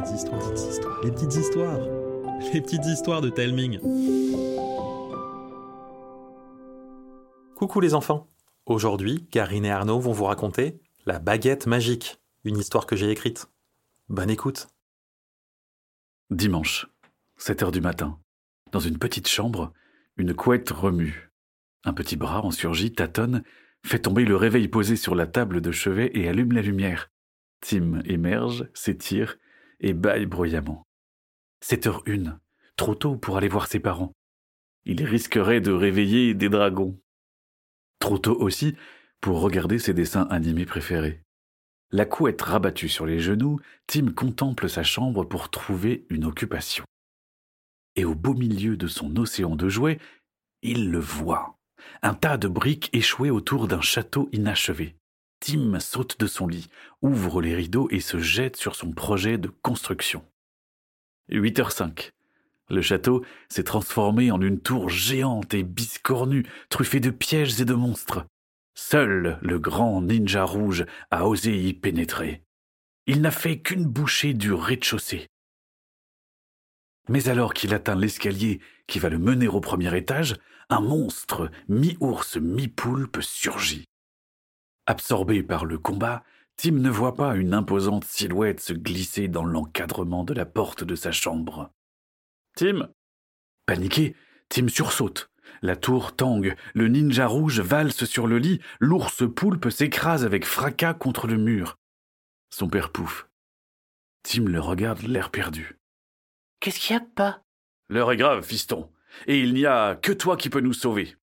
petites histoires, petites histoires, les petites histoires, les petites histoires de Telming. Coucou les enfants. Aujourd'hui, Karine et Arnaud vont vous raconter La baguette magique, une histoire que j'ai écrite. Bonne écoute. Dimanche, 7 heures du matin. Dans une petite chambre, une couette remue. Un petit bras en surgit, tâtonne, fait tomber le réveil posé sur la table de chevet et allume la lumière. Tim émerge, s'étire et bâille bruyamment. 7 heures une, trop tôt pour aller voir ses parents. Il risquerait de réveiller des dragons. Trop tôt aussi pour regarder ses dessins animés préférés. La couette rabattue sur les genoux, Tim contemple sa chambre pour trouver une occupation. Et au beau milieu de son océan de jouets, il le voit. Un tas de briques échouées autour d'un château inachevé. Tim saute de son lit, ouvre les rideaux et se jette sur son projet de construction. 8h05. Le château s'est transformé en une tour géante et biscornue, truffée de pièges et de monstres. Seul le grand ninja rouge a osé y pénétrer. Il n'a fait qu'une bouchée du rez-de-chaussée. Mais alors qu'il atteint l'escalier qui va le mener au premier étage, un monstre mi-ours, mi-poulpe surgit. Absorbé par le combat, Tim ne voit pas une imposante silhouette se glisser dans l'encadrement de la porte de sa chambre. Tim Paniqué, Tim sursaute. La tour tangue, le ninja rouge valse sur le lit, l'ours poulpe s'écrase avec fracas contre le mur. Son père pouffe. Tim le regarde l'air perdu. Qu'est-ce qu'il y a, pas? L'heure est grave, fiston, et il n'y a que toi qui peux nous sauver.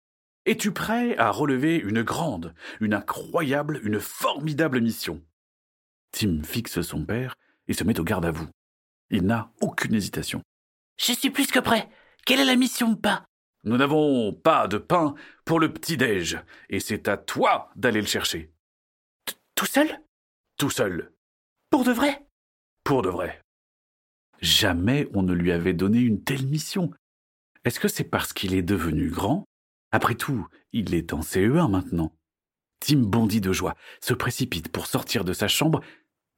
Es-tu prêt à relever une grande, une incroyable, une formidable mission? Tim fixe son père et se met au garde à vous. Il n'a aucune hésitation. Je suis plus que prêt. Quelle est la mission, pas Nous n'avons pas de pain pour le petit-déj, et c'est à toi d'aller le chercher. Tout seul? Tout seul. Pour de vrai? Pour de vrai. Jamais on ne lui avait donné une telle mission. Est-ce que c'est parce qu'il est devenu grand Après tout, il est en CE1 maintenant. Tim bondit de joie, se précipite pour sortir de sa chambre,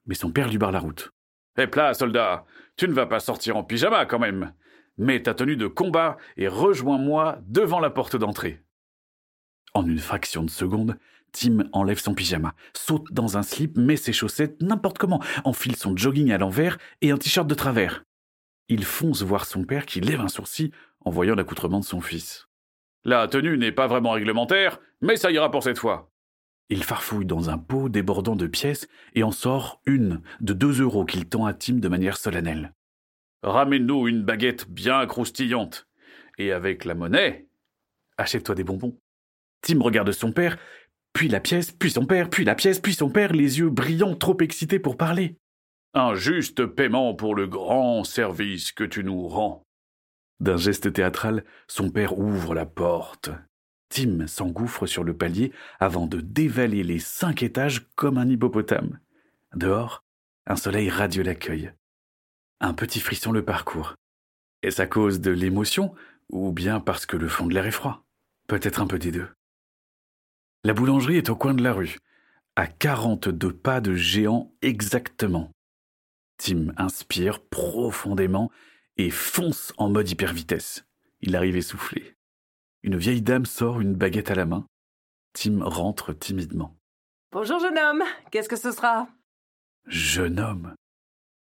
mais son père lui barre la route. Hé plat, soldat, tu ne vas pas sortir en pyjama quand même. Mets ta tenue de combat et rejoins-moi devant la porte d'entrée. En une fraction de seconde, Tim enlève son pyjama, saute dans un slip, met ses chaussettes n'importe comment, enfile son jogging à l'envers et un t-shirt de travers. Il fonce voir son père qui lève un sourcil en voyant l'accoutrement de son fils. La tenue n'est pas vraiment réglementaire, mais ça ira pour cette fois. Il farfouille dans un pot débordant de pièces et en sort une de deux euros qu'il tend à Tim de manière solennelle. Ramène-nous une baguette bien croustillante. Et avec la monnaie, achète-toi des bonbons. Tim regarde son père, puis la pièce, puis son père, puis la pièce, puis son père, les yeux brillants, trop excités pour parler. Un juste paiement pour le grand service que tu nous rends. D'un geste théâtral, son père ouvre la porte. Tim s'engouffre sur le palier avant de dévaler les cinq étages comme un hippopotame. Dehors, un soleil radieux l'accueille. Un petit frisson le parcourt. Est-ce à cause de l'émotion ou bien parce que le fond de l'air est froid? Peut-être un peu des deux. La boulangerie est au coin de la rue, à quarante-deux pas de géant exactement. Tim inspire profondément et fonce en mode hypervitesse. Il arrive essoufflé. Une vieille dame sort une baguette à la main. Tim rentre timidement. Bonjour jeune homme, qu'est-ce que ce sera? Jeune homme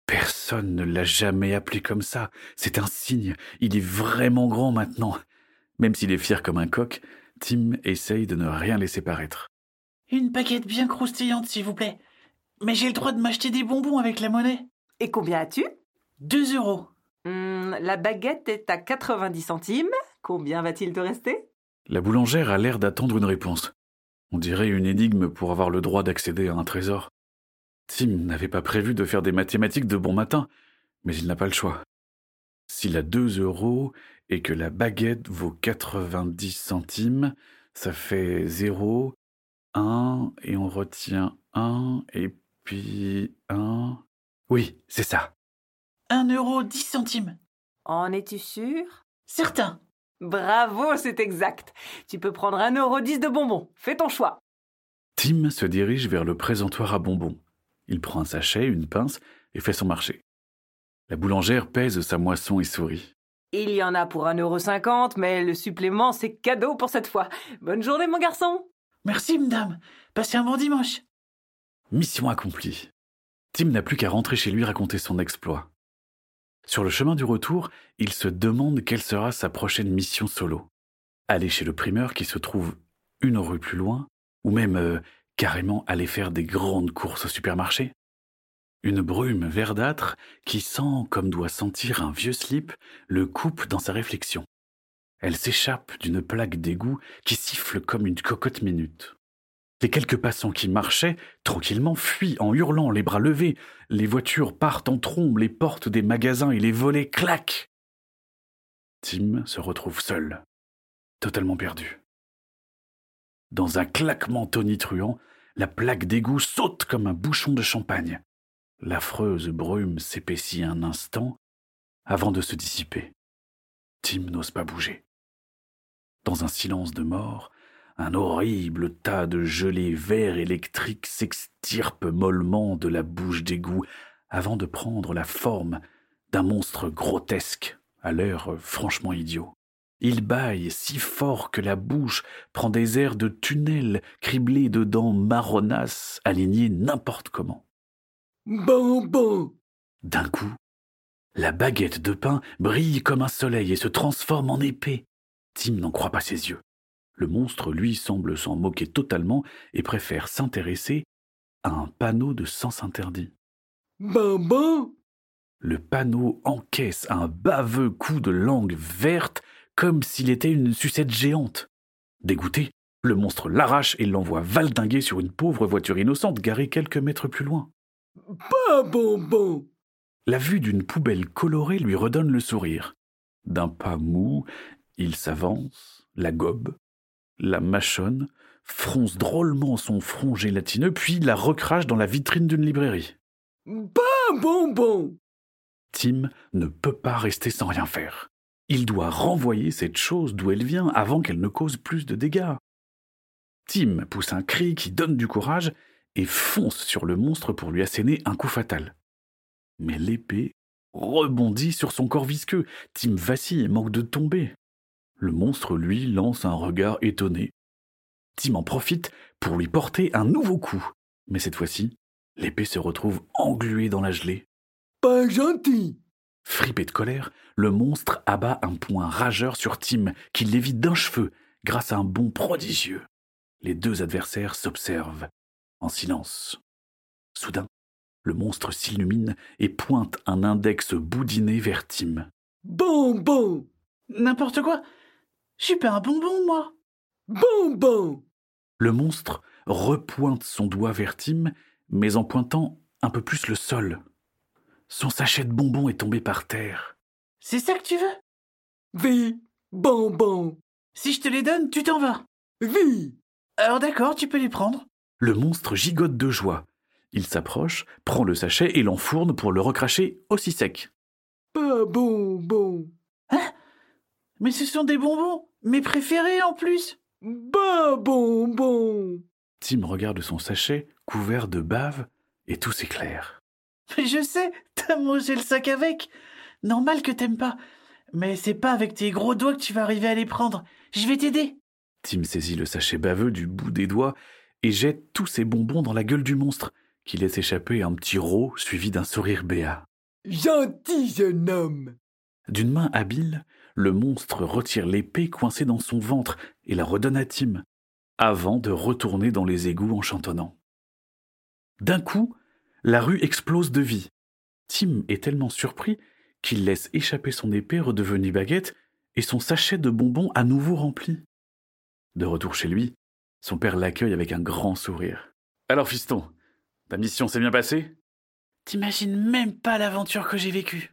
Personne ne l'a jamais appelé comme ça. C'est un signe. Il est vraiment grand maintenant. Même s'il est fier comme un coq, Tim essaye de ne rien laisser paraître. Une baguette bien croustillante, s'il vous plaît. Mais j'ai le droit de m'acheter des bonbons avec la monnaie. Et combien as-tu? Deux euros. Hum, La baguette est à 90 centimes. Combien va-t-il te rester? La boulangère a l'air d'attendre une réponse. On dirait une énigme pour avoir le droit d'accéder à un trésor. Tim n'avait pas prévu de faire des mathématiques de bon matin, mais il n'a pas le choix. S'il a deux euros et que la baguette vaut 90 centimes, ça fait 0, 1, et on retient 1, et puis 1. Oui, c'est ça. Un euro dix centimes. En es-tu sûr? Certain. Bravo, c'est exact. Tu peux prendre un euro dix de bonbons. Fais ton choix. Tim se dirige vers le présentoir à bonbons. Il prend un sachet, une pince et fait son marché. La boulangère pèse sa moisson et sourit. Il y en a pour 1,50€, mais le supplément, c'est cadeau pour cette fois. Bonne journée, mon garçon Merci, madame. Passez un bon dimanche. Mission accomplie. Tim n'a plus qu'à rentrer chez lui raconter son exploit. Sur le chemin du retour, il se demande quelle sera sa prochaine mission solo. Aller chez le primeur qui se trouve une rue plus loin, ou même euh, carrément aller faire des grandes courses au supermarché. Une brume verdâtre qui sent comme doit sentir un vieux slip le coupe dans sa réflexion. Elle s'échappe d'une plaque d'égout qui siffle comme une cocotte minute. Quelques passants qui marchaient tranquillement fuient en hurlant, les bras levés. Les voitures partent en trombe, les portes des magasins et les volets claquent. Tim se retrouve seul, totalement perdu. Dans un claquement tonitruant, la plaque d'égout saute comme un bouchon de champagne. L'affreuse brume s'épaissit un instant avant de se dissiper. Tim n'ose pas bouger. Dans un silence de mort, un horrible tas de gelée vert électrique s'extirpe mollement de la bouche d'égout avant de prendre la forme d'un monstre grotesque, à l'air franchement idiot. Il bâille si fort que la bouche prend des airs de tunnel criblés de dents marronasses alignées n'importe comment. Bon, bon. D'un coup, la baguette de pain brille comme un soleil et se transforme en épée. Tim n'en croit pas ses yeux. Le monstre, lui, semble s'en moquer totalement et préfère s'intéresser à un panneau de sens interdit. Bon, bon. Le panneau encaisse un baveux coup de langue verte comme s'il était une sucette géante. Dégoûté, le monstre l'arrache et l'envoie valdinguer sur une pauvre voiture innocente garée quelques mètres plus loin. Pas bonbon. La vue d'une poubelle colorée lui redonne le sourire. D'un pas mou, il s'avance, la gobe, la mâchonne, fronce drôlement son front gélatineux, puis la recrache dans la vitrine d'une librairie. Pas bonbon. Tim ne peut pas rester sans rien faire. Il doit renvoyer cette chose d'où elle vient avant qu'elle ne cause plus de dégâts. Tim pousse un cri qui donne du courage et fonce sur le monstre pour lui asséner un coup fatal. Mais l'épée rebondit sur son corps visqueux. Tim vacille et manque de tomber. Le monstre, lui, lance un regard étonné. Tim en profite pour lui porter un nouveau coup. Mais cette fois-ci, l'épée se retrouve engluée dans la gelée. Pas gentil. Fripé de colère, le monstre abat un poing rageur sur Tim, qui l'évite d'un cheveu grâce à un bond prodigieux. Les deux adversaires s'observent, en silence. Soudain, le monstre s'illumine et pointe un index boudiné vers Tim. Bonbon N'importe quoi Je suis pas un bonbon, moi Bonbon Le monstre repointe son doigt vers Tim, mais en pointant un peu plus le sol. Son sachet de bonbons est tombé par terre. C'est ça que tu veux? Oui, bonbon Si je te les donne, tu t'en vas. Oui Alors d'accord, tu peux les prendre. Le monstre gigote de joie. Il s'approche, prend le sachet et l'enfourne pour le recracher aussi sec. Pas bonbon Hein? Mais ce sont des bonbons, mes préférés en plus. Pas bonbon Tim regarde son sachet couvert de bave et tout s'éclaire. Mais je sais, t'as mangé le sac avec. Normal que t'aimes pas. Mais c'est pas avec tes gros doigts que tu vas arriver à les prendre. Je vais t'aider. Tim saisit le sachet baveux du bout des doigts et jette tous ses bonbons dans la gueule du monstre, qui laisse échapper un petit rot suivi d'un sourire béat. Gentil jeune homme D'une main habile, le monstre retire l'épée coincée dans son ventre et la redonne à Tim, avant de retourner dans les égouts en chantonnant. D'un coup, la rue explose de vie. Tim est tellement surpris qu'il laisse échapper son épée redevenue baguette et son sachet de bonbons à nouveau rempli. De retour chez lui, son père l'accueille avec un grand sourire. Alors, fiston, ta mission s'est bien passée? T'imagines même pas l'aventure que j'ai vécue.